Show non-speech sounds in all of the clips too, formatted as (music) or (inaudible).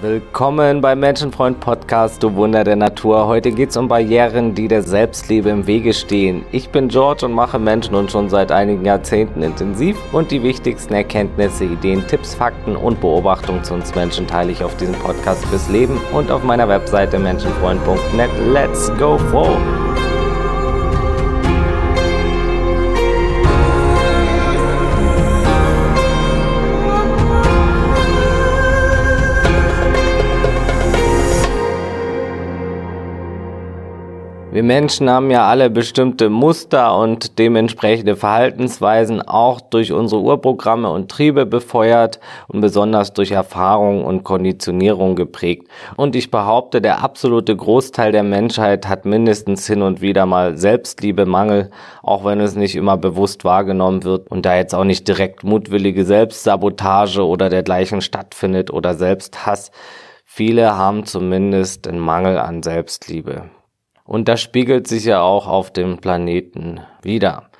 Willkommen beim Menschenfreund Podcast, du Wunder der Natur. Heute geht es um Barrieren, die der Selbstliebe im Wege stehen. Ich bin George und mache Menschen und schon seit einigen Jahrzehnten intensiv und die wichtigsten Erkenntnisse, Ideen, Tipps, Fakten und Beobachtungen zu uns Menschen teile ich auf diesem Podcast fürs Leben und auf meiner Webseite menschenfreund.net. Let's go for! Wir Menschen haben ja alle bestimmte Muster und dementsprechende Verhaltensweisen auch durch unsere Urprogramme und Triebe befeuert und besonders durch Erfahrung und Konditionierung geprägt. Und ich behaupte, der absolute Großteil der Menschheit hat mindestens hin und wieder mal Selbstliebemangel, auch wenn es nicht immer bewusst wahrgenommen wird und da jetzt auch nicht direkt mutwillige Selbstsabotage oder dergleichen stattfindet oder Selbsthass. Viele haben zumindest einen Mangel an Selbstliebe. Und das spiegelt sich ja auch auf dem Planeten wieder.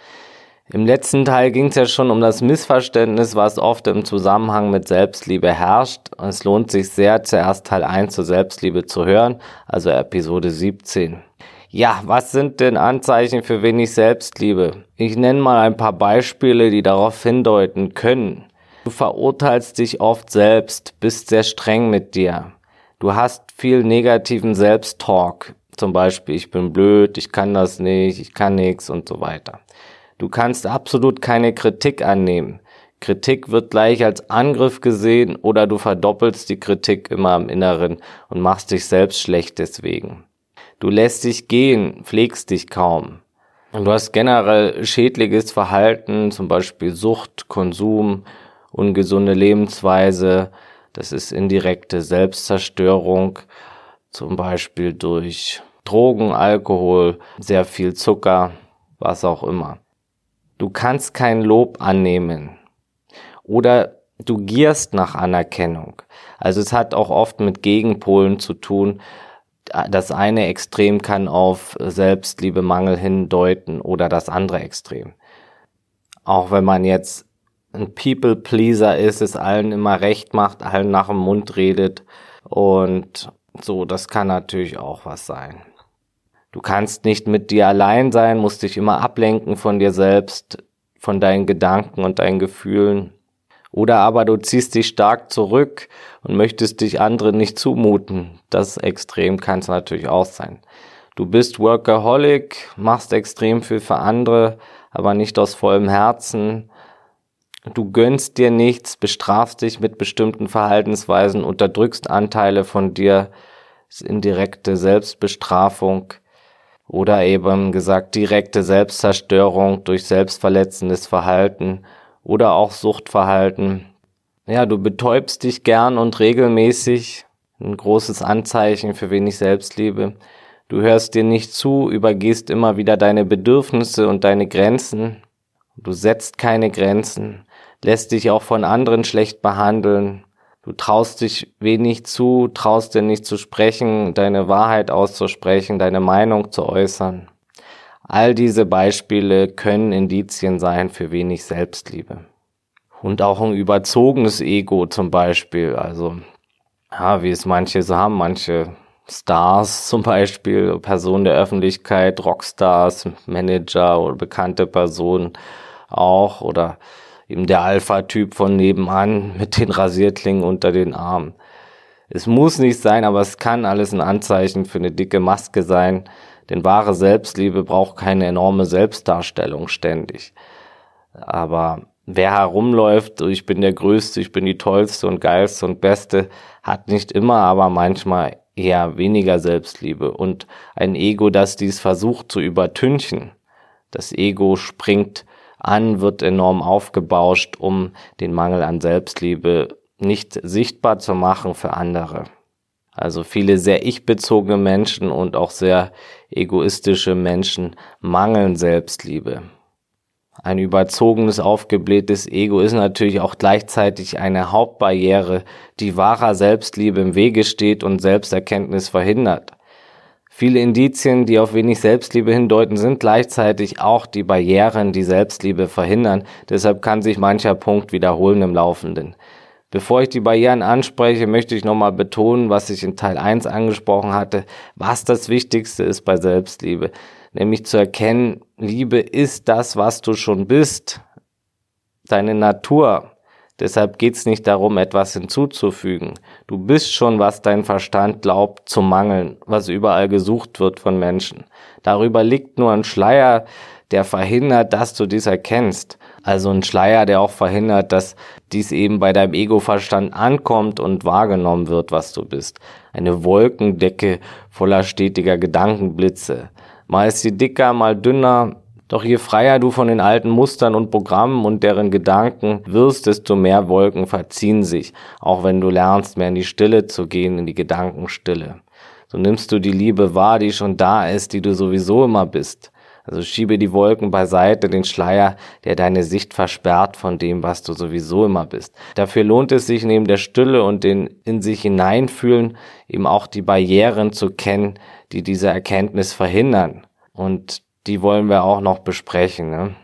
Im letzten Teil ging es ja schon um das Missverständnis, was oft im Zusammenhang mit Selbstliebe herrscht. Es lohnt sich sehr, zuerst Teil 1 zur Selbstliebe zu hören, also Episode 17. Ja, was sind denn Anzeichen für wenig Selbstliebe? Ich nenne mal ein paar Beispiele, die darauf hindeuten können. Du verurteilst dich oft selbst, bist sehr streng mit dir. Du hast viel negativen Selbsttalk. Zum Beispiel, ich bin blöd, ich kann das nicht, ich kann nichts und so weiter. Du kannst absolut keine Kritik annehmen. Kritik wird gleich als Angriff gesehen oder du verdoppelst die Kritik immer im Inneren und machst dich selbst schlecht deswegen. Du lässt dich gehen, pflegst dich kaum. Und du hast generell schädliches Verhalten, zum Beispiel Sucht, Konsum, ungesunde Lebensweise. Das ist indirekte Selbstzerstörung zum Beispiel durch Drogen, Alkohol, sehr viel Zucker, was auch immer. Du kannst kein Lob annehmen oder du gierst nach Anerkennung. Also es hat auch oft mit Gegenpolen zu tun. Das eine Extrem kann auf Selbstliebemangel hindeuten oder das andere Extrem. Auch wenn man jetzt ein People-Pleaser ist, es allen immer recht macht, allen nach dem Mund redet und so, das kann natürlich auch was sein. Du kannst nicht mit dir allein sein, musst dich immer ablenken von dir selbst, von deinen Gedanken und deinen Gefühlen. Oder aber du ziehst dich stark zurück und möchtest dich anderen nicht zumuten. Das Extrem kann es natürlich auch sein. Du bist Workaholic, machst extrem viel für andere, aber nicht aus vollem Herzen Du gönnst dir nichts, bestrafst dich mit bestimmten Verhaltensweisen, unterdrückst Anteile von dir, ist indirekte Selbstbestrafung oder eben gesagt direkte Selbstzerstörung durch selbstverletzendes Verhalten oder auch Suchtverhalten. Ja, du betäubst dich gern und regelmäßig, ein großes Anzeichen für wenig Selbstliebe. Du hörst dir nicht zu, übergehst immer wieder deine Bedürfnisse und deine Grenzen. Du setzt keine Grenzen lässt dich auch von anderen schlecht behandeln. Du traust dich wenig zu, traust dir nicht zu sprechen, deine Wahrheit auszusprechen, deine Meinung zu äußern. All diese Beispiele können Indizien sein für wenig Selbstliebe. Und auch ein überzogenes Ego zum Beispiel, also ja, wie es manche so haben, manche Stars (laughs) zum Beispiel, Personen der Öffentlichkeit, Rockstars, Manager oder bekannte Personen auch oder eben der Alpha-Typ von nebenan mit den Rasierklingen unter den Armen. Es muss nicht sein, aber es kann alles ein Anzeichen für eine dicke Maske sein, denn wahre Selbstliebe braucht keine enorme Selbstdarstellung ständig. Aber wer herumläuft, ich bin der Größte, ich bin die Tollste und Geilste und Beste, hat nicht immer, aber manchmal eher weniger Selbstliebe und ein Ego, das dies versucht zu übertünchen. Das Ego springt an, wird enorm aufgebauscht, um den Mangel an Selbstliebe nicht sichtbar zu machen für andere. Also viele sehr ich-bezogene Menschen und auch sehr egoistische Menschen mangeln Selbstliebe. Ein überzogenes, aufgeblähtes Ego ist natürlich auch gleichzeitig eine Hauptbarriere, die wahrer Selbstliebe im Wege steht und Selbsterkenntnis verhindert. Viele Indizien, die auf wenig Selbstliebe hindeuten, sind gleichzeitig auch die Barrieren, die Selbstliebe verhindern. Deshalb kann sich mancher Punkt wiederholen im Laufenden. Bevor ich die Barrieren anspreche, möchte ich nochmal betonen, was ich in Teil 1 angesprochen hatte, was das Wichtigste ist bei Selbstliebe. Nämlich zu erkennen, Liebe ist das, was du schon bist, deine Natur. Deshalb geht's nicht darum, etwas hinzuzufügen. Du bist schon, was dein Verstand glaubt zu mangeln, was überall gesucht wird von Menschen. Darüber liegt nur ein Schleier, der verhindert, dass du dies erkennst. Also ein Schleier, der auch verhindert, dass dies eben bei deinem Ego-Verstand ankommt und wahrgenommen wird, was du bist. Eine Wolkendecke voller stetiger Gedankenblitze. Mal ist sie dicker, mal dünner. Doch je freier du von den alten Mustern und Programmen und deren Gedanken wirst, desto mehr Wolken verziehen sich, auch wenn du lernst, mehr in die Stille zu gehen, in die Gedankenstille. So nimmst du die Liebe wahr, die schon da ist, die du sowieso immer bist. Also schiebe die Wolken beiseite, den Schleier, der deine Sicht versperrt von dem, was du sowieso immer bist. Dafür lohnt es sich neben der Stille und den in sich hineinfühlen, eben auch die Barrieren zu kennen, die diese Erkenntnis verhindern. Und die wollen wir auch noch besprechen. Ne?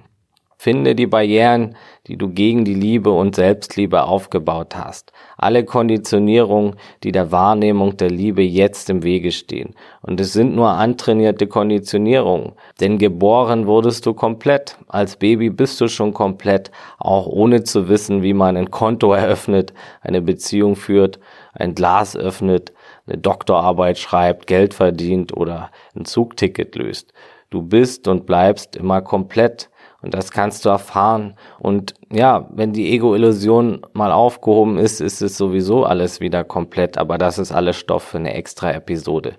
Finde die Barrieren, die du gegen die Liebe und Selbstliebe aufgebaut hast. Alle Konditionierungen, die der Wahrnehmung der Liebe jetzt im Wege stehen. Und es sind nur antrainierte Konditionierungen. Denn geboren wurdest du komplett. Als Baby bist du schon komplett, auch ohne zu wissen, wie man ein Konto eröffnet, eine Beziehung führt, ein Glas öffnet, eine Doktorarbeit schreibt, Geld verdient oder ein Zugticket löst. Du bist und bleibst immer komplett und das kannst du erfahren. Und ja, wenn die Ego-Illusion mal aufgehoben ist, ist es sowieso alles wieder komplett. Aber das ist alles Stoff für eine extra Episode.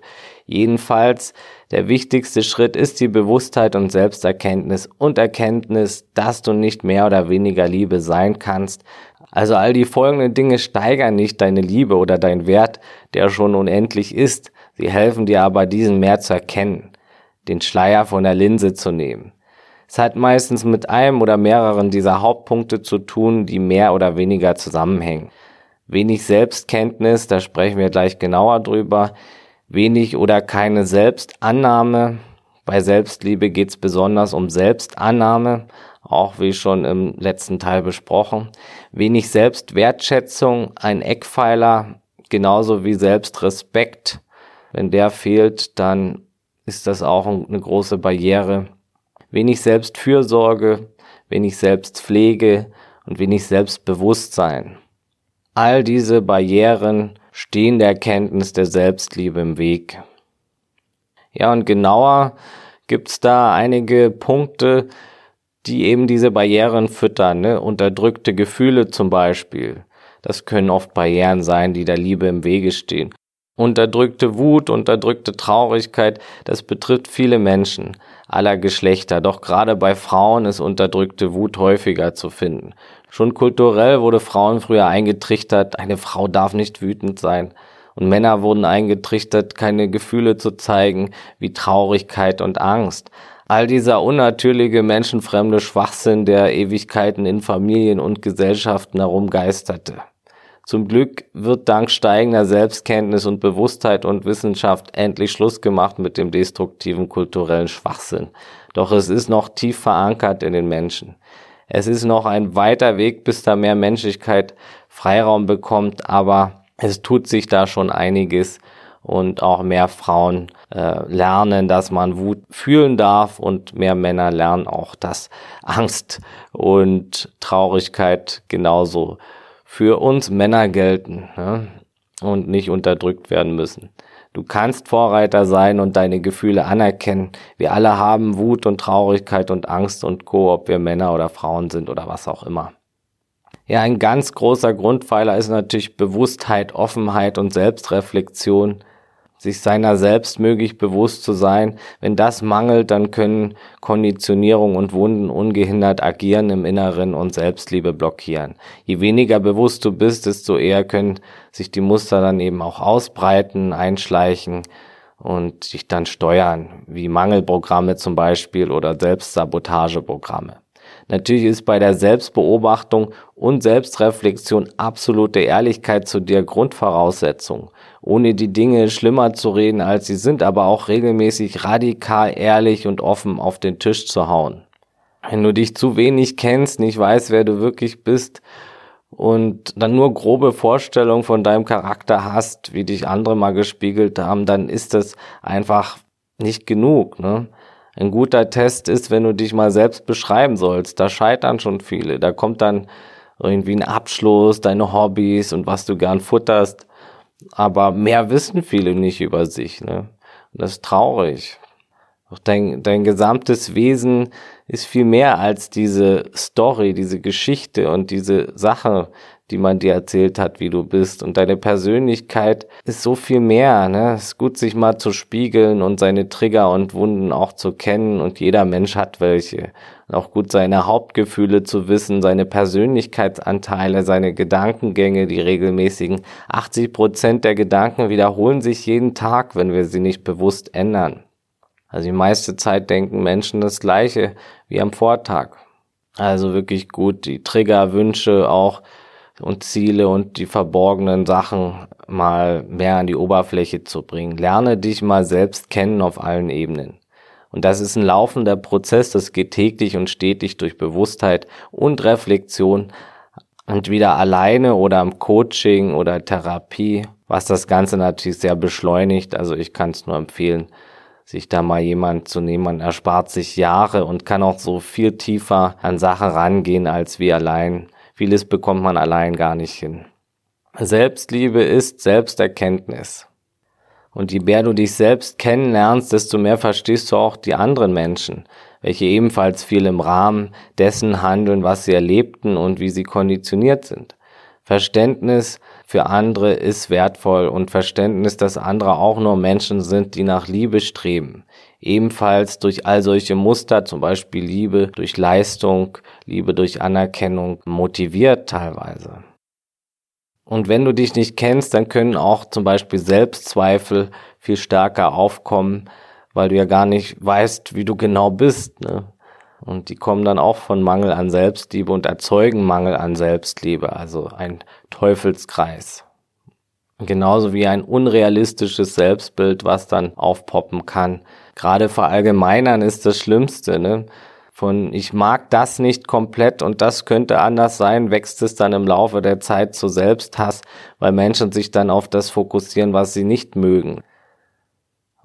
Jedenfalls, der wichtigste Schritt ist die Bewusstheit und Selbsterkenntnis und Erkenntnis, dass du nicht mehr oder weniger Liebe sein kannst. Also all die folgenden Dinge steigern nicht deine Liebe oder dein Wert, der schon unendlich ist. Sie helfen dir aber, diesen mehr zu erkennen, den Schleier von der Linse zu nehmen. Es hat meistens mit einem oder mehreren dieser Hauptpunkte zu tun, die mehr oder weniger zusammenhängen. Wenig Selbstkenntnis, da sprechen wir gleich genauer drüber. Wenig oder keine Selbstannahme. Bei Selbstliebe geht es besonders um Selbstannahme, auch wie schon im letzten Teil besprochen. Wenig Selbstwertschätzung, ein Eckpfeiler, genauso wie Selbstrespekt. Wenn der fehlt, dann ist das auch eine große Barriere wenig Selbstfürsorge, wenig Selbstpflege und wenig Selbstbewusstsein. All diese Barrieren stehen der Erkenntnis der Selbstliebe im Weg. Ja, und genauer gibt's da einige Punkte, die eben diese Barrieren füttern. Ne? Unterdrückte Gefühle zum Beispiel. Das können oft Barrieren sein, die der Liebe im Wege stehen. Unterdrückte Wut, unterdrückte Traurigkeit, das betrifft viele Menschen aller Geschlechter. Doch gerade bei Frauen ist unterdrückte Wut häufiger zu finden. Schon kulturell wurde Frauen früher eingetrichtert, eine Frau darf nicht wütend sein. Und Männer wurden eingetrichtert, keine Gefühle zu zeigen, wie Traurigkeit und Angst. All dieser unnatürliche, menschenfremde Schwachsinn, der Ewigkeiten in Familien und Gesellschaften herumgeisterte. Zum Glück wird dank steigender Selbstkenntnis und Bewusstheit und Wissenschaft endlich Schluss gemacht mit dem destruktiven kulturellen Schwachsinn. Doch es ist noch tief verankert in den Menschen. Es ist noch ein weiter Weg, bis da mehr Menschlichkeit Freiraum bekommt, aber es tut sich da schon einiges und auch mehr Frauen äh, lernen, dass man Wut fühlen darf und mehr Männer lernen auch, dass Angst und Traurigkeit genauso für uns Männer gelten ne? und nicht unterdrückt werden müssen. Du kannst Vorreiter sein und deine Gefühle anerkennen. Wir alle haben Wut und Traurigkeit und Angst und Co., ob wir Männer oder Frauen sind oder was auch immer. Ja, ein ganz großer Grundpfeiler ist natürlich Bewusstheit, Offenheit und Selbstreflexion sich seiner selbst möglich bewusst zu sein. Wenn das mangelt, dann können Konditionierung und Wunden ungehindert agieren im Inneren und Selbstliebe blockieren. Je weniger bewusst du bist, desto eher können sich die Muster dann eben auch ausbreiten, einschleichen und dich dann steuern, wie Mangelprogramme zum Beispiel oder Selbstsabotageprogramme. Natürlich ist bei der Selbstbeobachtung und Selbstreflexion absolute Ehrlichkeit zu dir Grundvoraussetzung ohne die Dinge schlimmer zu reden, als sie sind, aber auch regelmäßig radikal ehrlich und offen auf den Tisch zu hauen. Wenn du dich zu wenig kennst, nicht weißt, wer du wirklich bist und dann nur grobe Vorstellungen von deinem Charakter hast, wie dich andere mal gespiegelt haben, dann ist das einfach nicht genug. Ne? Ein guter Test ist, wenn du dich mal selbst beschreiben sollst. Da scheitern schon viele. Da kommt dann irgendwie ein Abschluss, deine Hobbys und was du gern futterst. Aber mehr wissen viele nicht über sich. Ne? Und das ist traurig. Doch dein, dein gesamtes Wesen ist viel mehr als diese Story, diese Geschichte und diese Sache, die man dir erzählt hat, wie du bist. Und deine Persönlichkeit ist so viel mehr. Ne? Es ist gut, sich mal zu spiegeln und seine Trigger und Wunden auch zu kennen. Und jeder Mensch hat welche. Und auch gut, seine Hauptgefühle zu wissen, seine Persönlichkeitsanteile, seine Gedankengänge, die regelmäßigen. 80 Prozent der Gedanken wiederholen sich jeden Tag, wenn wir sie nicht bewusst ändern. Also die meiste Zeit denken Menschen das Gleiche wie am Vortag. Also wirklich gut, die Trigger, Wünsche auch und Ziele und die verborgenen Sachen mal mehr an die Oberfläche zu bringen. Lerne dich mal selbst kennen auf allen Ebenen. Und das ist ein laufender Prozess, das geht täglich und stetig durch Bewusstheit und Reflexion und wieder alleine oder im Coaching oder Therapie, was das Ganze natürlich sehr beschleunigt. Also ich kann es nur empfehlen, sich da mal jemand zu nehmen. Man erspart sich Jahre und kann auch so viel tiefer an Sachen rangehen als wie allein. Vieles bekommt man allein gar nicht hin. Selbstliebe ist Selbsterkenntnis. Und je mehr du dich selbst kennenlernst, desto mehr verstehst du auch die anderen Menschen, welche ebenfalls viel im Rahmen dessen handeln, was sie erlebten und wie sie konditioniert sind. Verständnis für andere ist wertvoll und Verständnis, dass andere auch nur Menschen sind, die nach Liebe streben. Ebenfalls durch all solche Muster, zum Beispiel Liebe durch Leistung, Liebe durch Anerkennung, motiviert teilweise. Und wenn du dich nicht kennst, dann können auch zum Beispiel Selbstzweifel viel stärker aufkommen, weil du ja gar nicht weißt, wie du genau bist. Ne? Und die kommen dann auch von Mangel an Selbstliebe und erzeugen Mangel an Selbstliebe, also ein Teufelskreis. Genauso wie ein unrealistisches Selbstbild, was dann aufpoppen kann. Gerade verallgemeinern ist das Schlimmste, ne? Von ich mag das nicht komplett und das könnte anders sein, wächst es dann im Laufe der Zeit zu Selbsthass, weil Menschen sich dann auf das fokussieren, was sie nicht mögen.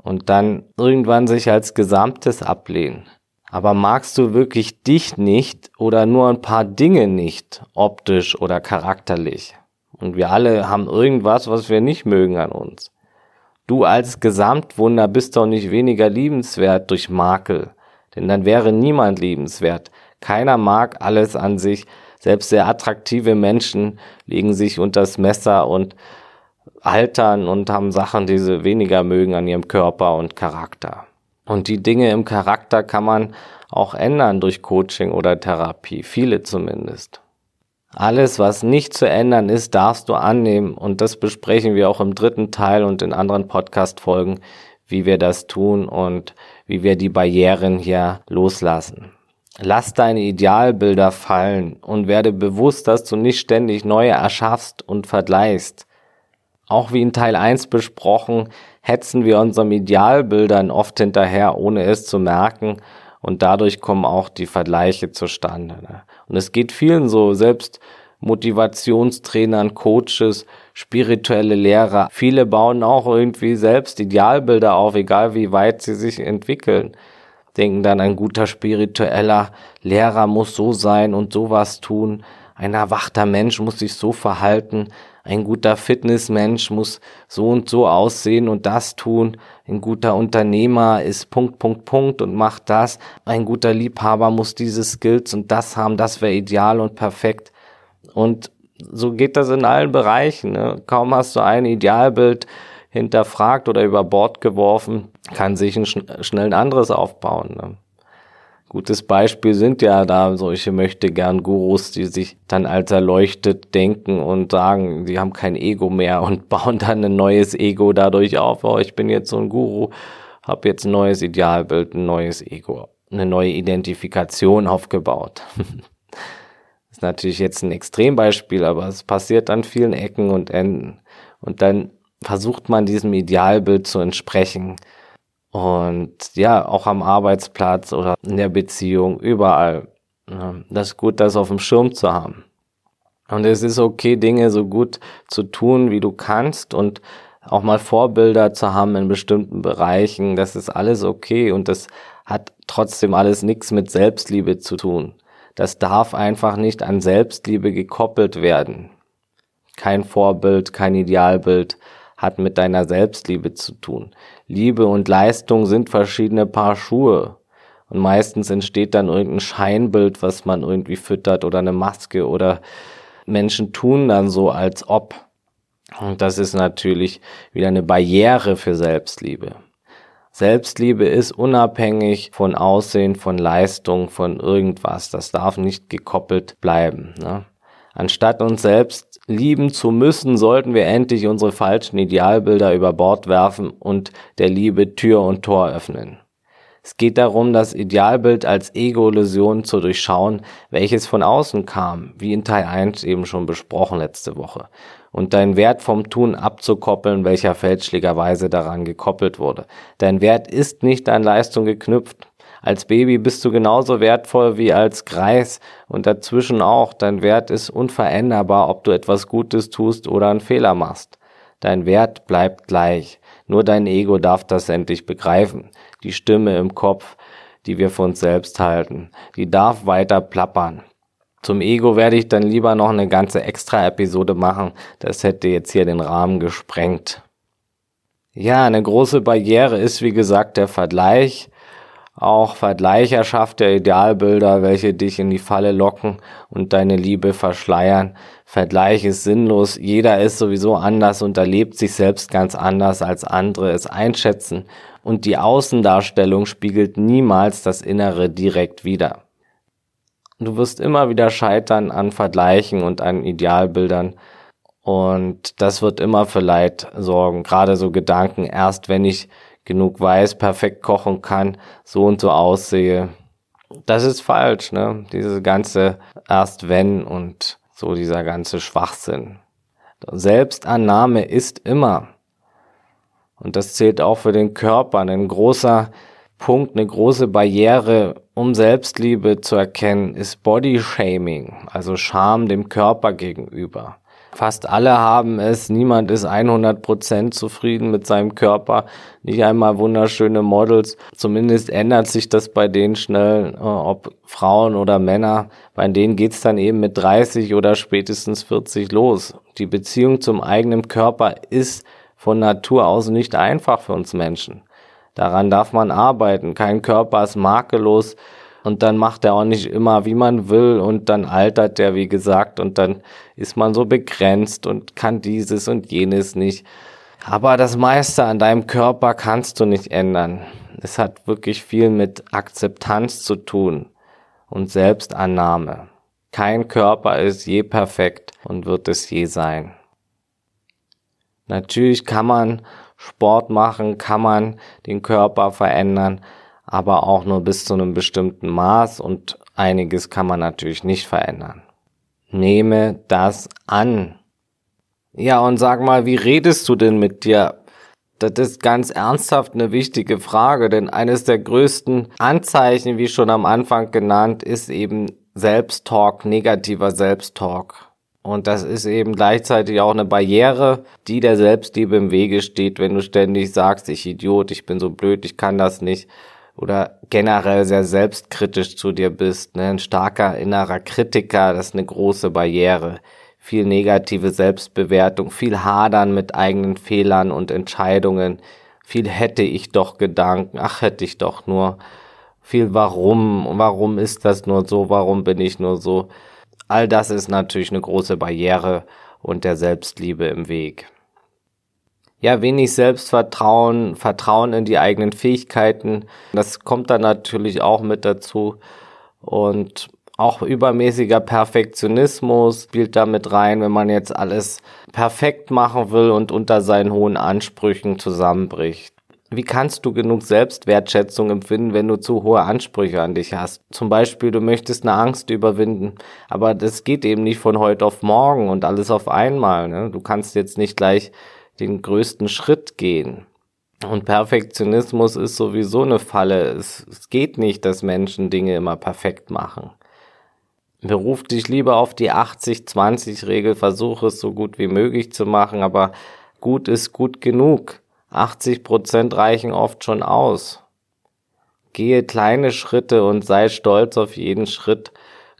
Und dann irgendwann sich als Gesamtes ablehnen. Aber magst du wirklich dich nicht oder nur ein paar Dinge nicht, optisch oder charakterlich? Und wir alle haben irgendwas, was wir nicht mögen an uns. Du als Gesamtwunder bist doch nicht weniger liebenswert durch Makel, denn dann wäre niemand liebenswert. Keiner mag alles an sich, selbst sehr attraktive Menschen legen sich unters Messer und altern und haben Sachen, die sie weniger mögen an ihrem Körper und Charakter. Und die Dinge im Charakter kann man auch ändern durch Coaching oder Therapie, viele zumindest. Alles, was nicht zu ändern ist, darfst du annehmen und das besprechen wir auch im dritten Teil und in anderen Podcast-Folgen, wie wir das tun und wie wir die Barrieren hier loslassen. Lass deine Idealbilder fallen und werde bewusst, dass du nicht ständig neue erschaffst und vergleichst. Auch wie in Teil 1 besprochen, hetzen wir unseren Idealbildern oft hinterher, ohne es zu merken. Und dadurch kommen auch die Vergleiche zustande. Und es geht vielen so, selbst Motivationstrainern, Coaches, spirituelle Lehrer. Viele bauen auch irgendwie selbst Idealbilder auf, egal wie weit sie sich entwickeln. Denken dann, ein guter spiritueller Lehrer muss so sein und sowas tun. Ein erwachter Mensch muss sich so verhalten ein guter Fitnessmensch muss so und so aussehen und das tun. Ein guter Unternehmer ist Punkt, Punkt, Punkt und macht das. Ein guter Liebhaber muss diese Skills und das haben. Das wäre ideal und perfekt. Und so geht das in allen Bereichen. Ne? Kaum hast du ein Idealbild hinterfragt oder über Bord geworfen, kann sich ein, schnell ein anderes aufbauen. Ne? Gutes Beispiel sind ja da solche möchte gern Gurus, die sich dann als erleuchtet denken und sagen, sie haben kein Ego mehr und (laughs) bauen dann ein neues Ego dadurch auf. Oh, ich bin jetzt so ein Guru, habe jetzt ein neues Idealbild, ein neues Ego, eine neue Identifikation aufgebaut. (laughs) ist natürlich jetzt ein Extrembeispiel, aber es passiert an vielen Ecken und Enden. Und dann versucht man diesem Idealbild zu entsprechen und ja, auch am Arbeitsplatz oder in der Beziehung, überall. Das ist gut, das auf dem Schirm zu haben. Und es ist okay, Dinge so gut zu tun, wie du kannst und auch mal Vorbilder zu haben in bestimmten Bereichen. Das ist alles okay und das hat trotzdem alles nichts mit Selbstliebe zu tun. Das darf einfach nicht an Selbstliebe gekoppelt werden. Kein Vorbild, kein Idealbild hat mit deiner Selbstliebe zu tun. Liebe und Leistung sind verschiedene Paar Schuhe. Und meistens entsteht dann irgendein Scheinbild, was man irgendwie füttert oder eine Maske oder Menschen tun dann so, als ob. Und das ist natürlich wieder eine Barriere für Selbstliebe. Selbstliebe ist unabhängig von Aussehen, von Leistung, von irgendwas. Das darf nicht gekoppelt bleiben. Ne? Anstatt uns selbst lieben zu müssen, sollten wir endlich unsere falschen Idealbilder über Bord werfen und der Liebe Tür und Tor öffnen. Es geht darum, das Idealbild als Ego-Illusion zu durchschauen, welches von außen kam, wie in Teil 1 eben schon besprochen letzte Woche, und deinen Wert vom Tun abzukoppeln, welcher fälschlicherweise daran gekoppelt wurde. Dein Wert ist nicht an Leistung geknüpft. Als Baby bist du genauso wertvoll wie als Greis und dazwischen auch. Dein Wert ist unveränderbar, ob du etwas Gutes tust oder einen Fehler machst. Dein Wert bleibt gleich. Nur dein Ego darf das endlich begreifen. Die Stimme im Kopf, die wir für uns selbst halten, die darf weiter plappern. Zum Ego werde ich dann lieber noch eine ganze Extra-Episode machen. Das hätte jetzt hier den Rahmen gesprengt. Ja, eine große Barriere ist, wie gesagt, der Vergleich. Auch Vergleicher schafft der Idealbilder, welche dich in die Falle locken und deine Liebe verschleiern. Vergleich ist sinnlos. Jeder ist sowieso anders und erlebt sich selbst ganz anders als andere es einschätzen. Und die Außendarstellung spiegelt niemals das Innere direkt wider. Du wirst immer wieder scheitern an Vergleichen und an Idealbildern. Und das wird immer für Leid sorgen. Gerade so Gedanken, erst wenn ich genug weiß, perfekt kochen kann, so und so aussehe. Das ist falsch, ne? Diese ganze erst wenn und so dieser ganze Schwachsinn. Selbstannahme ist immer. Und das zählt auch für den Körper. Ein großer Punkt, eine große Barriere, um Selbstliebe zu erkennen, ist Body Shaming, also Scham dem Körper gegenüber. Fast alle haben es, niemand ist 100% zufrieden mit seinem Körper, nicht einmal wunderschöne Models. Zumindest ändert sich das bei denen schnell, äh, ob Frauen oder Männer. Bei denen geht's dann eben mit 30 oder spätestens 40 los. Die Beziehung zum eigenen Körper ist von Natur aus nicht einfach für uns Menschen. Daran darf man arbeiten. Kein Körper ist makellos und dann macht er auch nicht immer, wie man will und dann altert der, wie gesagt, und dann ist man so begrenzt und kann dieses und jenes nicht. Aber das meiste an deinem Körper kannst du nicht ändern. Es hat wirklich viel mit Akzeptanz zu tun und Selbstannahme. Kein Körper ist je perfekt und wird es je sein. Natürlich kann man Sport machen, kann man den Körper verändern, aber auch nur bis zu einem bestimmten Maß und einiges kann man natürlich nicht verändern. Nehme das an. Ja, und sag mal, wie redest du denn mit dir? Das ist ganz ernsthaft eine wichtige Frage, denn eines der größten Anzeichen, wie schon am Anfang genannt, ist eben Selbsttalk, negativer Selbsttalk. Und das ist eben gleichzeitig auch eine Barriere, die der Selbstliebe im Wege steht, wenn du ständig sagst, ich Idiot, ich bin so blöd, ich kann das nicht oder generell sehr selbstkritisch zu dir bist, ne? ein starker innerer Kritiker, das ist eine große Barriere. Viel negative Selbstbewertung, viel Hadern mit eigenen Fehlern und Entscheidungen, viel hätte ich doch Gedanken, ach hätte ich doch nur, viel warum, warum ist das nur so, warum bin ich nur so. All das ist natürlich eine große Barriere und der Selbstliebe im Weg ja, wenig Selbstvertrauen, Vertrauen in die eigenen Fähigkeiten. Das kommt dann natürlich auch mit dazu. Und auch übermäßiger Perfektionismus spielt da mit rein, wenn man jetzt alles perfekt machen will und unter seinen hohen Ansprüchen zusammenbricht. Wie kannst du genug Selbstwertschätzung empfinden, wenn du zu hohe Ansprüche an dich hast? Zum Beispiel, du möchtest eine Angst überwinden, aber das geht eben nicht von heute auf morgen und alles auf einmal. Ne? Du kannst jetzt nicht gleich den größten Schritt gehen. Und Perfektionismus ist sowieso eine Falle. Es, es geht nicht, dass Menschen Dinge immer perfekt machen. Beruf dich lieber auf die 80-20-Regel, versuche es so gut wie möglich zu machen, aber gut ist gut genug. 80 Prozent reichen oft schon aus. Gehe kleine Schritte und sei stolz auf jeden Schritt,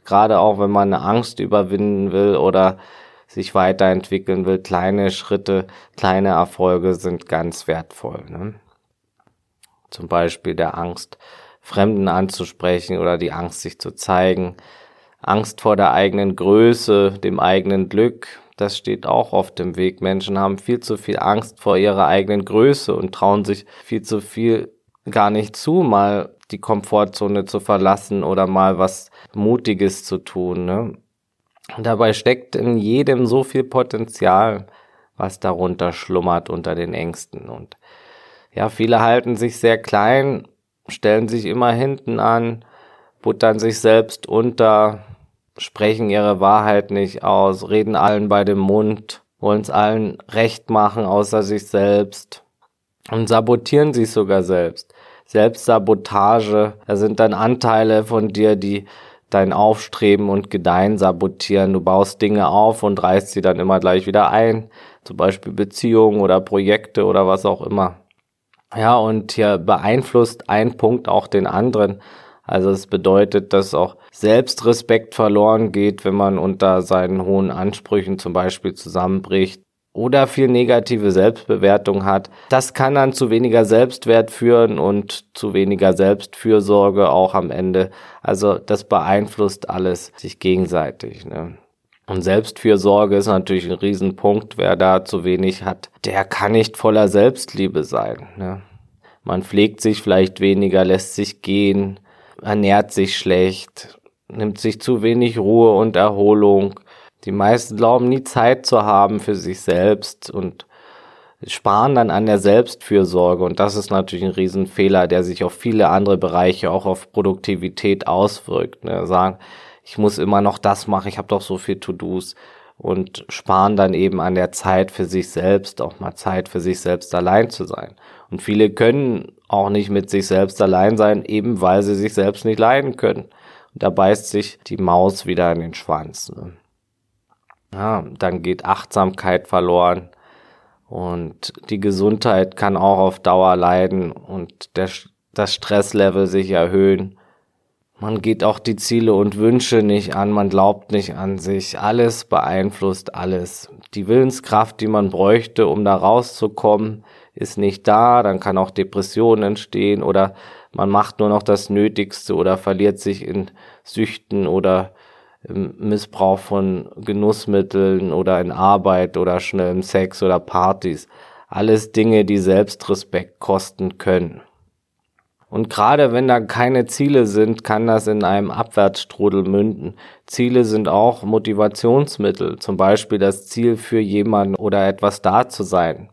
gerade auch wenn man eine Angst überwinden will oder sich weiterentwickeln will. Kleine Schritte, kleine Erfolge sind ganz wertvoll. Ne? Zum Beispiel der Angst, Fremden anzusprechen oder die Angst, sich zu zeigen. Angst vor der eigenen Größe, dem eigenen Glück, das steht auch oft im Weg. Menschen haben viel zu viel Angst vor ihrer eigenen Größe und trauen sich viel zu viel gar nicht zu, mal die Komfortzone zu verlassen oder mal was Mutiges zu tun. Ne? Und dabei steckt in jedem so viel Potenzial, was darunter schlummert unter den Ängsten. Und ja, viele halten sich sehr klein, stellen sich immer hinten an, buttern sich selbst unter, sprechen ihre Wahrheit nicht aus, reden allen bei dem Mund, wollen es allen recht machen, außer sich selbst und sabotieren sich sogar selbst. Selbstsabotage, da sind dann Anteile von dir, die dein Aufstreben und Gedeihen sabotieren. Du baust Dinge auf und reißt sie dann immer gleich wieder ein, zum Beispiel Beziehungen oder Projekte oder was auch immer. Ja, und hier beeinflusst ein Punkt auch den anderen. Also es bedeutet, dass auch Selbstrespekt verloren geht, wenn man unter seinen hohen Ansprüchen zum Beispiel zusammenbricht oder viel negative Selbstbewertung hat. Das kann dann zu weniger Selbstwert führen und zu weniger Selbstfürsorge auch am Ende. Also das beeinflusst alles sich gegenseitig. Ne? Und Selbstfürsorge ist natürlich ein Riesenpunkt. Wer da zu wenig hat, der kann nicht voller Selbstliebe sein. Ne? Man pflegt sich vielleicht weniger, lässt sich gehen, ernährt sich schlecht, nimmt sich zu wenig Ruhe und Erholung. Die meisten glauben nie Zeit zu haben für sich selbst und sparen dann an der Selbstfürsorge. Und das ist natürlich ein Riesenfehler, der sich auf viele andere Bereiche, auch auf Produktivität auswirkt. Ne? Sagen, ich muss immer noch das machen, ich habe doch so viel To-Dos und sparen dann eben an der Zeit für sich selbst, auch mal Zeit für sich selbst allein zu sein. Und viele können auch nicht mit sich selbst allein sein, eben weil sie sich selbst nicht leiden können. Und da beißt sich die Maus wieder in den Schwanz. Ne? Ja, dann geht Achtsamkeit verloren und die Gesundheit kann auch auf Dauer leiden und der, das Stresslevel sich erhöhen. Man geht auch die Ziele und Wünsche nicht an, man glaubt nicht an sich. Alles beeinflusst alles. Die Willenskraft, die man bräuchte, um da rauszukommen, ist nicht da, dann kann auch Depression entstehen oder man macht nur noch das Nötigste oder verliert sich in Süchten oder Missbrauch von Genussmitteln oder in Arbeit oder schnellem Sex oder Partys. Alles Dinge, die Selbstrespekt kosten können. Und gerade wenn da keine Ziele sind, kann das in einem Abwärtsstrudel münden. Ziele sind auch Motivationsmittel, zum Beispiel das Ziel für jemanden oder etwas da zu sein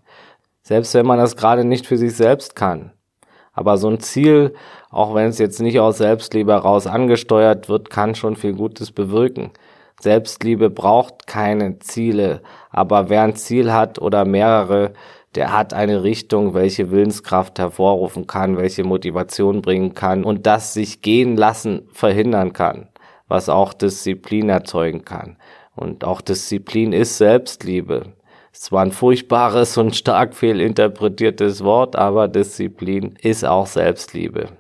selbst wenn man das gerade nicht für sich selbst kann. Aber so ein Ziel, auch wenn es jetzt nicht aus Selbstliebe heraus angesteuert wird, kann schon viel Gutes bewirken. Selbstliebe braucht keine Ziele, aber wer ein Ziel hat oder mehrere, der hat eine Richtung, welche Willenskraft hervorrufen kann, welche Motivation bringen kann und das sich gehen lassen verhindern kann, was auch Disziplin erzeugen kann. Und auch Disziplin ist Selbstliebe. Es war ein furchtbares und stark fehlinterpretiertes Wort, aber Disziplin ist auch Selbstliebe.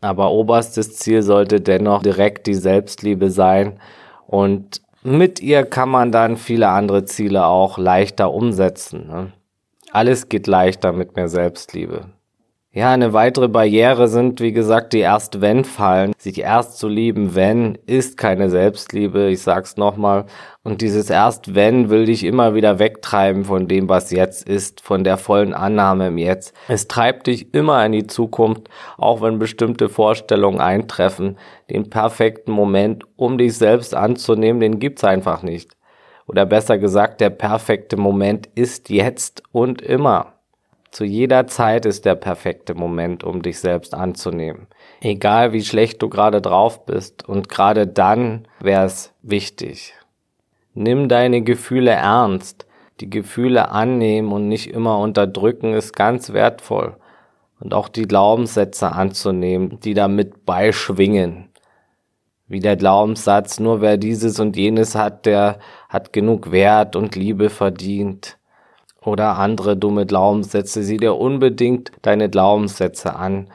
Aber oberstes Ziel sollte dennoch direkt die Selbstliebe sein und mit ihr kann man dann viele andere Ziele auch leichter umsetzen. Ne? Alles geht leichter mit mehr Selbstliebe. Ja, eine weitere Barriere sind, wie gesagt, die Erst-Wenn-Fallen. Sich erst zu lieben, wenn, ist keine Selbstliebe. Ich sag's nochmal. Und dieses Erst-Wenn will dich immer wieder wegtreiben von dem, was jetzt ist, von der vollen Annahme im Jetzt. Es treibt dich immer in die Zukunft, auch wenn bestimmte Vorstellungen eintreffen. Den perfekten Moment, um dich selbst anzunehmen, den gibt's einfach nicht. Oder besser gesagt, der perfekte Moment ist jetzt und immer. Zu jeder Zeit ist der perfekte Moment, um dich selbst anzunehmen. Egal wie schlecht du gerade drauf bist und gerade dann wäre es wichtig. Nimm deine Gefühle ernst. Die Gefühle annehmen und nicht immer unterdrücken ist ganz wertvoll. Und auch die Glaubenssätze anzunehmen, die damit beischwingen. Wie der Glaubenssatz, nur wer dieses und jenes hat, der hat genug Wert und Liebe verdient. Oder andere dumme Glaubenssätze, sieh dir unbedingt deine Glaubenssätze an,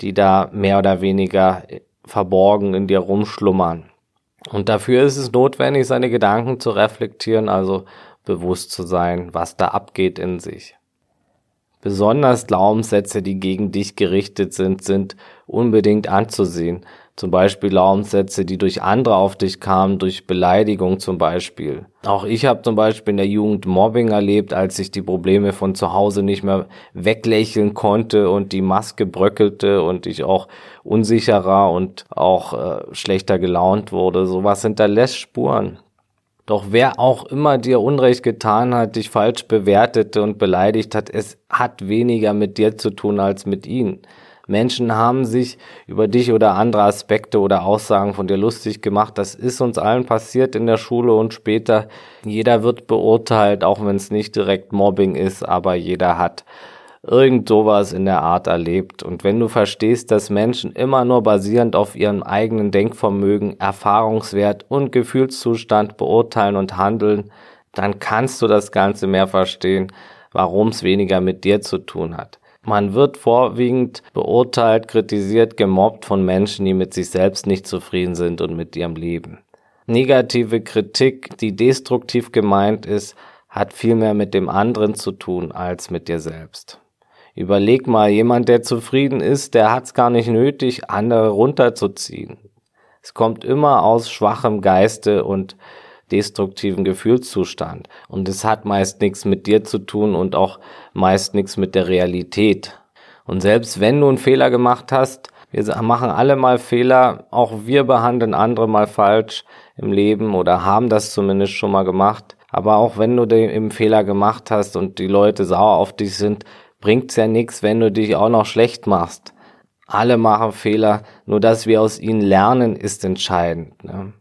die da mehr oder weniger verborgen in dir rumschlummern. Und dafür ist es notwendig, seine Gedanken zu reflektieren, also bewusst zu sein, was da abgeht in sich. Besonders Glaubenssätze, die gegen dich gerichtet sind, sind unbedingt anzusehen. Zum Beispiel Glaubenssätze, die durch andere auf dich kamen, durch Beleidigung zum Beispiel. Auch ich habe zum Beispiel in der Jugend Mobbing erlebt, als ich die Probleme von zu Hause nicht mehr weglächeln konnte und die Maske bröckelte und ich auch unsicherer und auch äh, schlechter gelaunt wurde. Sowas hinterlässt Spuren. Doch wer auch immer dir Unrecht getan hat, dich falsch bewertete und beleidigt hat, es hat weniger mit dir zu tun als mit ihnen. Menschen haben sich über dich oder andere Aspekte oder Aussagen von dir lustig gemacht. Das ist uns allen passiert in der Schule und später. Jeder wird beurteilt, auch wenn es nicht direkt Mobbing ist, aber jeder hat irgend sowas in der Art erlebt. Und wenn du verstehst, dass Menschen immer nur basierend auf ihrem eigenen Denkvermögen, Erfahrungswert und Gefühlszustand beurteilen und handeln, dann kannst du das Ganze mehr verstehen, warum es weniger mit dir zu tun hat. Man wird vorwiegend beurteilt, kritisiert, gemobbt von Menschen, die mit sich selbst nicht zufrieden sind und mit ihrem Leben. Negative Kritik, die destruktiv gemeint ist, hat viel mehr mit dem anderen zu tun als mit dir selbst. Überleg mal, jemand, der zufrieden ist, der hat's gar nicht nötig, andere runterzuziehen. Es kommt immer aus schwachem Geiste und destruktiven Gefühlszustand. Und es hat meist nichts mit dir zu tun und auch meist nichts mit der Realität. Und selbst wenn du einen Fehler gemacht hast, wir machen alle mal Fehler, auch wir behandeln andere mal falsch im Leben oder haben das zumindest schon mal gemacht. Aber auch wenn du den Fehler gemacht hast und die Leute sauer auf dich sind, bringt's ja nichts, wenn du dich auch noch schlecht machst. Alle machen Fehler, nur dass wir aus ihnen lernen, ist entscheidend. Ne?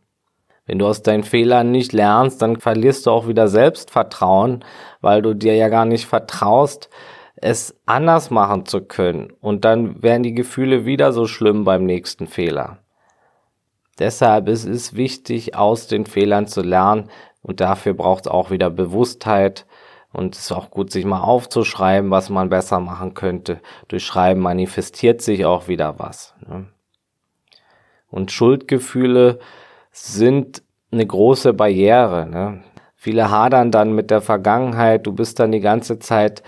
Wenn du aus deinen Fehlern nicht lernst, dann verlierst du auch wieder Selbstvertrauen, weil du dir ja gar nicht vertraust, es anders machen zu können. Und dann werden die Gefühle wieder so schlimm beim nächsten Fehler. Deshalb ist es wichtig, aus den Fehlern zu lernen. Und dafür braucht es auch wieder Bewusstheit. Und es ist auch gut, sich mal aufzuschreiben, was man besser machen könnte. Durch Schreiben manifestiert sich auch wieder was. Ne? Und Schuldgefühle sind eine große Barriere. Ne? Viele hadern dann mit der Vergangenheit. Du bist dann die ganze Zeit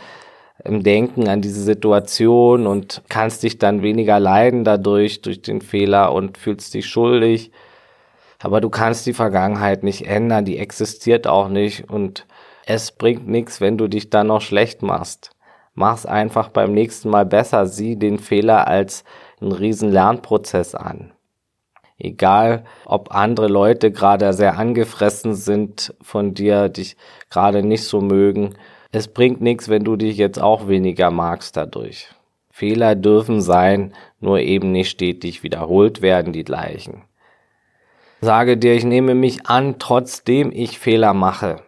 im Denken an diese Situation und kannst dich dann weniger leiden dadurch, durch den Fehler und fühlst dich schuldig. Aber du kannst die Vergangenheit nicht ändern, die existiert auch nicht und es bringt nichts, wenn du dich dann noch schlecht machst. Mach's einfach beim nächsten Mal besser, sieh den Fehler als einen riesen Lernprozess an. Egal, ob andere Leute gerade sehr angefressen sind von dir, dich gerade nicht so mögen. Es bringt nichts, wenn du dich jetzt auch weniger magst dadurch. Fehler dürfen sein, nur eben nicht stetig wiederholt werden, die gleichen. Sage dir, ich nehme mich an, trotzdem ich Fehler mache.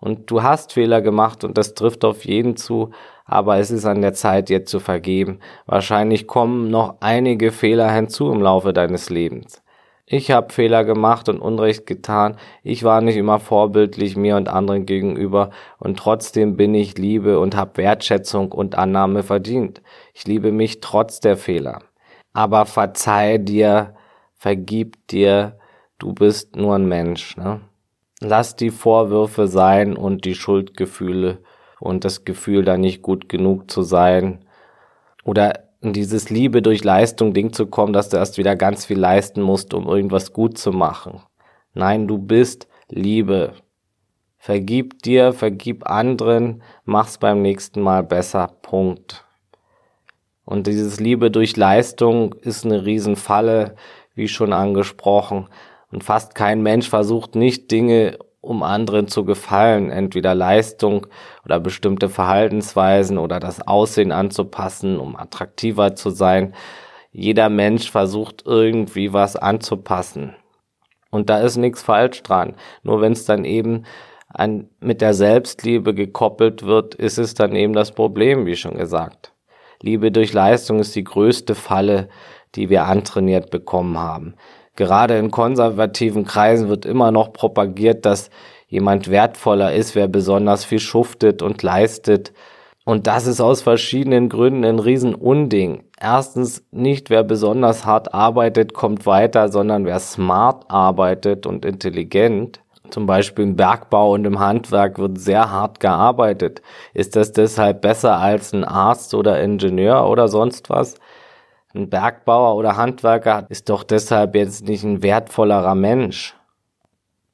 Und du hast Fehler gemacht und das trifft auf jeden zu, aber es ist an der Zeit, dir zu vergeben. Wahrscheinlich kommen noch einige Fehler hinzu im Laufe deines Lebens. Ich habe Fehler gemacht und Unrecht getan. Ich war nicht immer vorbildlich mir und anderen gegenüber und trotzdem bin ich Liebe und habe Wertschätzung und Annahme verdient. Ich liebe mich trotz der Fehler. Aber verzeih dir, vergib dir, du bist nur ein Mensch. Ne? Lass die Vorwürfe sein und die Schuldgefühle und das Gefühl, da nicht gut genug zu sein. Oder in dieses Liebe durch Leistung Ding zu kommen, dass du erst wieder ganz viel leisten musst, um irgendwas gut zu machen. Nein, du bist Liebe. Vergib dir, vergib anderen, mach's beim nächsten Mal besser. Punkt. Und dieses Liebe durch Leistung ist eine Riesenfalle, wie schon angesprochen. Und fast kein Mensch versucht nicht Dinge, um anderen zu gefallen, entweder Leistung oder bestimmte Verhaltensweisen oder das Aussehen anzupassen, um attraktiver zu sein. Jeder Mensch versucht irgendwie was anzupassen. Und da ist nichts falsch dran. Nur wenn es dann eben an, mit der Selbstliebe gekoppelt wird, ist es dann eben das Problem, wie schon gesagt. Liebe durch Leistung ist die größte Falle, die wir antrainiert bekommen haben. Gerade in konservativen Kreisen wird immer noch propagiert, dass jemand wertvoller ist, wer besonders viel schuftet und leistet. Und das ist aus verschiedenen Gründen ein Riesenunding. Erstens nicht, wer besonders hart arbeitet, kommt weiter, sondern wer smart arbeitet und intelligent. Zum Beispiel im Bergbau und im Handwerk wird sehr hart gearbeitet. Ist das deshalb besser als ein Arzt oder Ingenieur oder sonst was? Ein Bergbauer oder Handwerker ist doch deshalb jetzt nicht ein wertvollerer Mensch.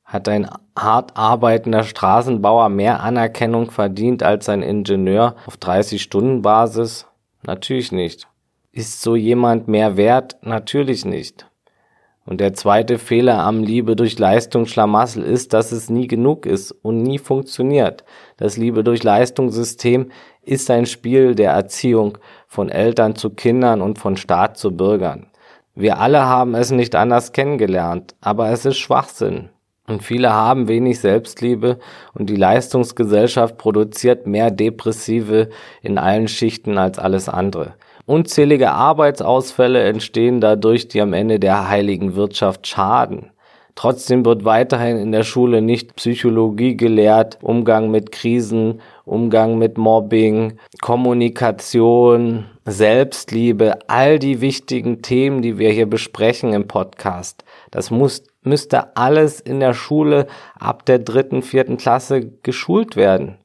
Hat ein hart arbeitender Straßenbauer mehr Anerkennung verdient als ein Ingenieur auf 30-Stunden-Basis? Natürlich nicht. Ist so jemand mehr wert? Natürlich nicht. Und der zweite Fehler am Liebe durch Leistung Schlamassel ist, dass es nie genug ist und nie funktioniert. Das Liebe durch Leistungssystem ist ein Spiel der Erziehung von Eltern zu Kindern und von Staat zu Bürgern. Wir alle haben es nicht anders kennengelernt, aber es ist Schwachsinn. Und viele haben wenig Selbstliebe und die Leistungsgesellschaft produziert mehr Depressive in allen Schichten als alles andere. Unzählige Arbeitsausfälle entstehen dadurch, die am Ende der heiligen Wirtschaft schaden. Trotzdem wird weiterhin in der Schule nicht Psychologie gelehrt, Umgang mit Krisen, Umgang mit Mobbing, Kommunikation, Selbstliebe, all die wichtigen Themen, die wir hier besprechen im Podcast. Das muss müsste alles in der Schule ab der dritten, vierten Klasse geschult werden.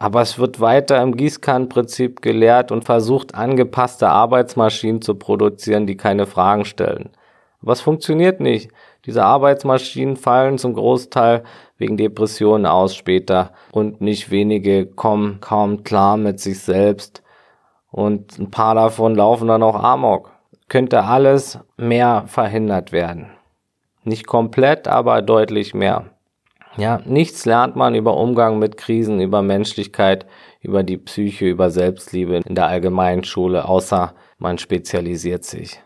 Aber es wird weiter im Gießkannenprinzip gelehrt und versucht, angepasste Arbeitsmaschinen zu produzieren, die keine Fragen stellen. Aber es funktioniert nicht. Diese Arbeitsmaschinen fallen zum Großteil wegen Depressionen aus später und nicht wenige kommen kaum klar mit sich selbst und ein paar davon laufen dann auch amok. Könnte alles mehr verhindert werden. Nicht komplett, aber deutlich mehr. Ja, nichts lernt man über Umgang mit Krisen, über Menschlichkeit, über die Psyche, über Selbstliebe in der allgemeinen Schule, außer man spezialisiert sich.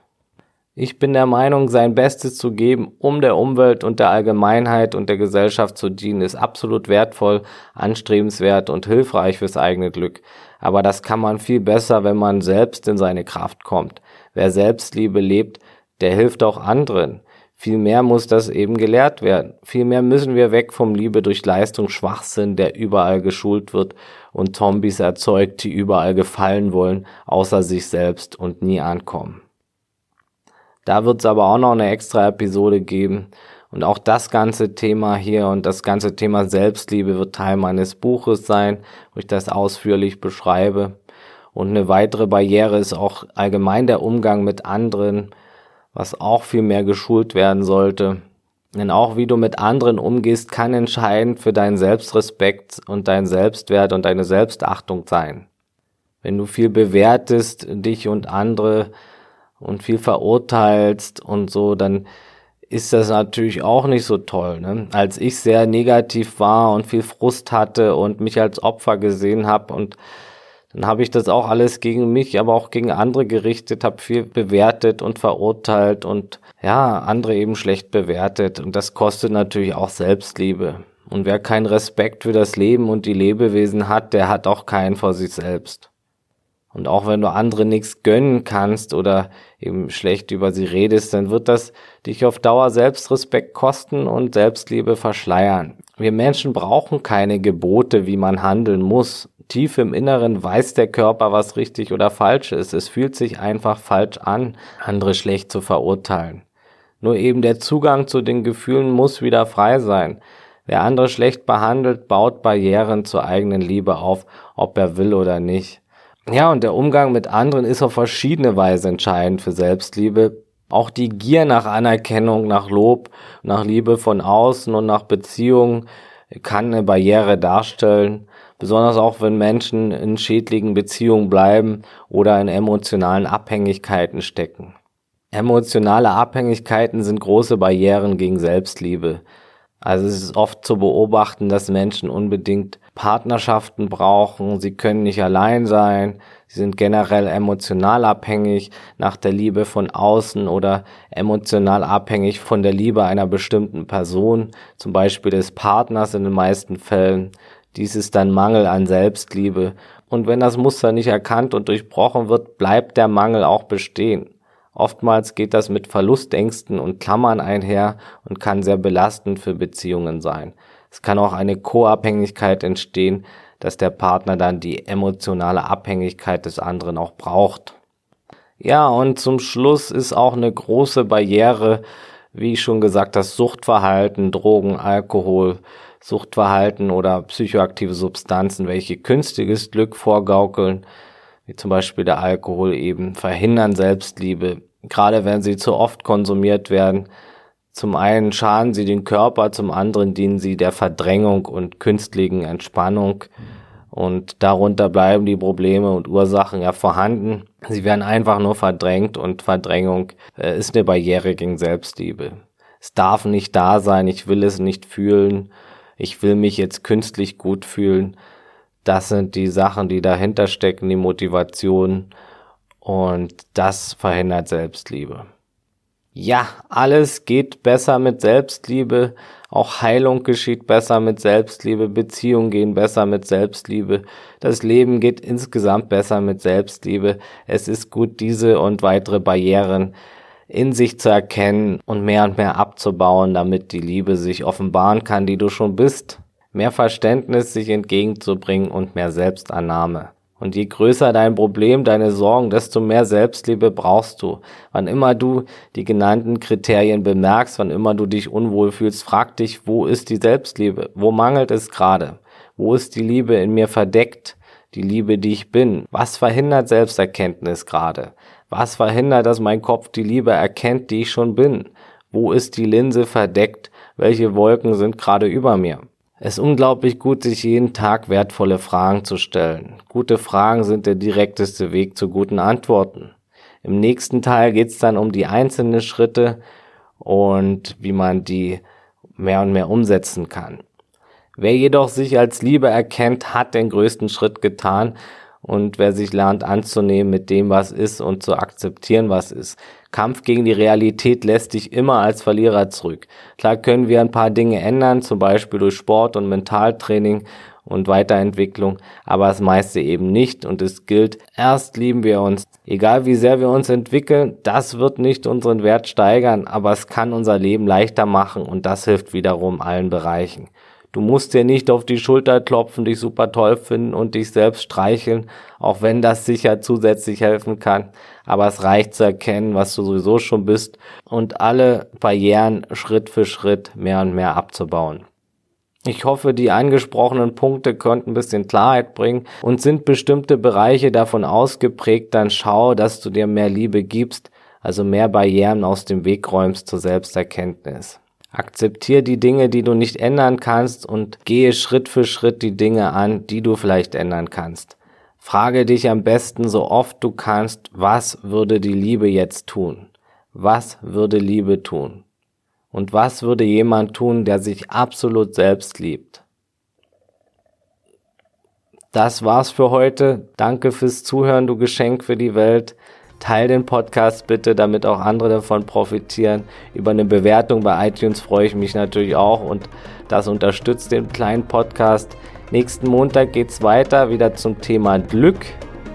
Ich bin der Meinung, sein Bestes zu geben, um der Umwelt und der Allgemeinheit und der Gesellschaft zu dienen, ist absolut wertvoll, anstrebenswert und hilfreich fürs eigene Glück. Aber das kann man viel besser, wenn man selbst in seine Kraft kommt. Wer Selbstliebe lebt, der hilft auch anderen. Vielmehr muss das eben gelehrt werden. Vielmehr müssen wir weg vom Liebe durch Leistung Schwachsinn, der überall geschult wird und Zombies erzeugt, die überall gefallen wollen, außer sich selbst und nie ankommen. Da wird es aber auch noch eine extra Episode geben. Und auch das ganze Thema hier und das ganze Thema Selbstliebe wird Teil meines Buches sein, wo ich das ausführlich beschreibe. Und eine weitere Barriere ist auch allgemein der Umgang mit anderen, was auch viel mehr geschult werden sollte. Denn auch wie du mit anderen umgehst, kann entscheidend für deinen Selbstrespekt und deinen Selbstwert und deine Selbstachtung sein. Wenn du viel bewertest, dich und andere und viel verurteilst und so, dann ist das natürlich auch nicht so toll. Ne? Als ich sehr negativ war und viel Frust hatte und mich als Opfer gesehen habe und dann habe ich das auch alles gegen mich, aber auch gegen andere gerichtet, habe viel bewertet und verurteilt und ja, andere eben schlecht bewertet. Und das kostet natürlich auch Selbstliebe. Und wer keinen Respekt für das Leben und die Lebewesen hat, der hat auch keinen vor sich selbst. Und auch wenn du andere nichts gönnen kannst oder eben schlecht über sie redest, dann wird das dich auf Dauer Selbstrespekt kosten und Selbstliebe verschleiern. Wir Menschen brauchen keine Gebote, wie man handeln muss tief im Inneren weiß der Körper, was richtig oder falsch ist. Es fühlt sich einfach falsch an, andere schlecht zu verurteilen. Nur eben der Zugang zu den Gefühlen muss wieder frei sein. Wer andere schlecht behandelt, baut Barrieren zur eigenen Liebe auf, ob er will oder nicht. Ja, und der Umgang mit anderen ist auf verschiedene Weise entscheidend für Selbstliebe. Auch die Gier nach Anerkennung, nach Lob, nach Liebe von außen und nach Beziehungen kann eine Barriere darstellen besonders auch wenn Menschen in schädlichen Beziehungen bleiben oder in emotionalen Abhängigkeiten stecken. Emotionale Abhängigkeiten sind große Barrieren gegen Selbstliebe. Also es ist oft zu beobachten, dass Menschen unbedingt Partnerschaften brauchen, sie können nicht allein sein, sie sind generell emotional abhängig nach der Liebe von außen oder emotional abhängig von der Liebe einer bestimmten Person, zum Beispiel des Partners in den meisten Fällen. Dies ist dann Mangel an Selbstliebe. Und wenn das Muster nicht erkannt und durchbrochen wird, bleibt der Mangel auch bestehen. Oftmals geht das mit Verlustängsten und Klammern einher und kann sehr belastend für Beziehungen sein. Es kann auch eine Co-Abhängigkeit entstehen, dass der Partner dann die emotionale Abhängigkeit des anderen auch braucht. Ja, und zum Schluss ist auch eine große Barriere, wie ich schon gesagt, das Suchtverhalten, Drogen, Alkohol, Suchtverhalten oder psychoaktive Substanzen, welche künstiges Glück vorgaukeln, wie zum Beispiel der Alkohol eben, verhindern Selbstliebe, gerade wenn sie zu oft konsumiert werden. Zum einen schaden sie den Körper, zum anderen dienen sie der Verdrängung und künstlichen Entspannung. Und darunter bleiben die Probleme und Ursachen ja vorhanden. Sie werden einfach nur verdrängt und Verdrängung äh, ist eine Barriere gegen Selbstliebe. Es darf nicht da sein, ich will es nicht fühlen, ich will mich jetzt künstlich gut fühlen. Das sind die Sachen, die dahinter stecken, die Motivation und das verhindert Selbstliebe. Ja, alles geht besser mit Selbstliebe, auch Heilung geschieht besser mit Selbstliebe, Beziehungen gehen besser mit Selbstliebe, das Leben geht insgesamt besser mit Selbstliebe. Es ist gut, diese und weitere Barrieren in sich zu erkennen und mehr und mehr abzubauen, damit die Liebe sich offenbaren kann, die du schon bist. Mehr Verständnis sich entgegenzubringen und mehr Selbstannahme. Und je größer dein Problem, deine Sorgen, desto mehr Selbstliebe brauchst du. Wann immer du die genannten Kriterien bemerkst, wann immer du dich unwohl fühlst, frag dich, wo ist die Selbstliebe? Wo mangelt es gerade? Wo ist die Liebe in mir verdeckt? Die Liebe, die ich bin? Was verhindert Selbsterkenntnis gerade? Was verhindert, dass mein Kopf die Liebe erkennt, die ich schon bin? Wo ist die Linse verdeckt? Welche Wolken sind gerade über mir? Es ist unglaublich gut, sich jeden Tag wertvolle Fragen zu stellen. Gute Fragen sind der direkteste Weg zu guten Antworten. Im nächsten Teil geht es dann um die einzelnen Schritte und wie man die mehr und mehr umsetzen kann. Wer jedoch sich als Liebe erkennt, hat den größten Schritt getan und wer sich lernt anzunehmen mit dem, was ist und zu akzeptieren, was ist. Kampf gegen die Realität lässt dich immer als Verlierer zurück. Klar können wir ein paar Dinge ändern, zum Beispiel durch Sport und Mentaltraining und Weiterentwicklung, aber das meiste eben nicht und es gilt, erst lieben wir uns. Egal wie sehr wir uns entwickeln, das wird nicht unseren Wert steigern, aber es kann unser Leben leichter machen und das hilft wiederum allen Bereichen. Du musst dir nicht auf die Schulter klopfen, dich super toll finden und dich selbst streicheln, auch wenn das sicher zusätzlich helfen kann. Aber es reicht zu erkennen, was du sowieso schon bist und alle Barrieren Schritt für Schritt mehr und mehr abzubauen. Ich hoffe, die angesprochenen Punkte konnten ein bisschen Klarheit bringen und sind bestimmte Bereiche davon ausgeprägt, dann schau, dass du dir mehr Liebe gibst, also mehr Barrieren aus dem Weg räumst zur Selbsterkenntnis. Akzeptier die Dinge, die du nicht ändern kannst und gehe Schritt für Schritt die Dinge an, die du vielleicht ändern kannst. Frage dich am besten so oft du kannst, was würde die Liebe jetzt tun? Was würde Liebe tun? Und was würde jemand tun, der sich absolut selbst liebt? Das war's für heute. Danke fürs Zuhören, du Geschenk für die Welt. Teil den Podcast bitte, damit auch andere davon profitieren. Über eine Bewertung bei iTunes freue ich mich natürlich auch und das unterstützt den kleinen Podcast. Nächsten Montag geht es weiter, wieder zum Thema Glück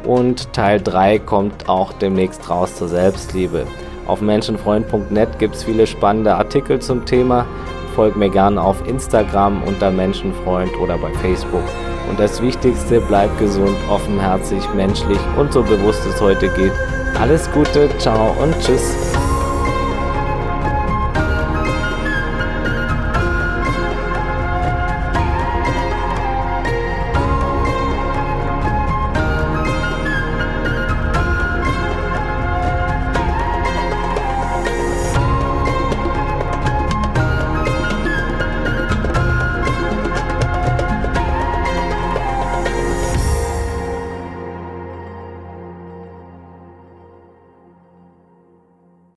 und Teil 3 kommt auch demnächst raus zur Selbstliebe. Auf menschenfreund.net gibt es viele spannende Artikel zum Thema. Folgt mir gerne auf Instagram unter Menschenfreund oder bei Facebook. Und das Wichtigste, bleibt gesund, offenherzig, menschlich und so bewusst es heute geht. Alles Gute, ciao und tschüss.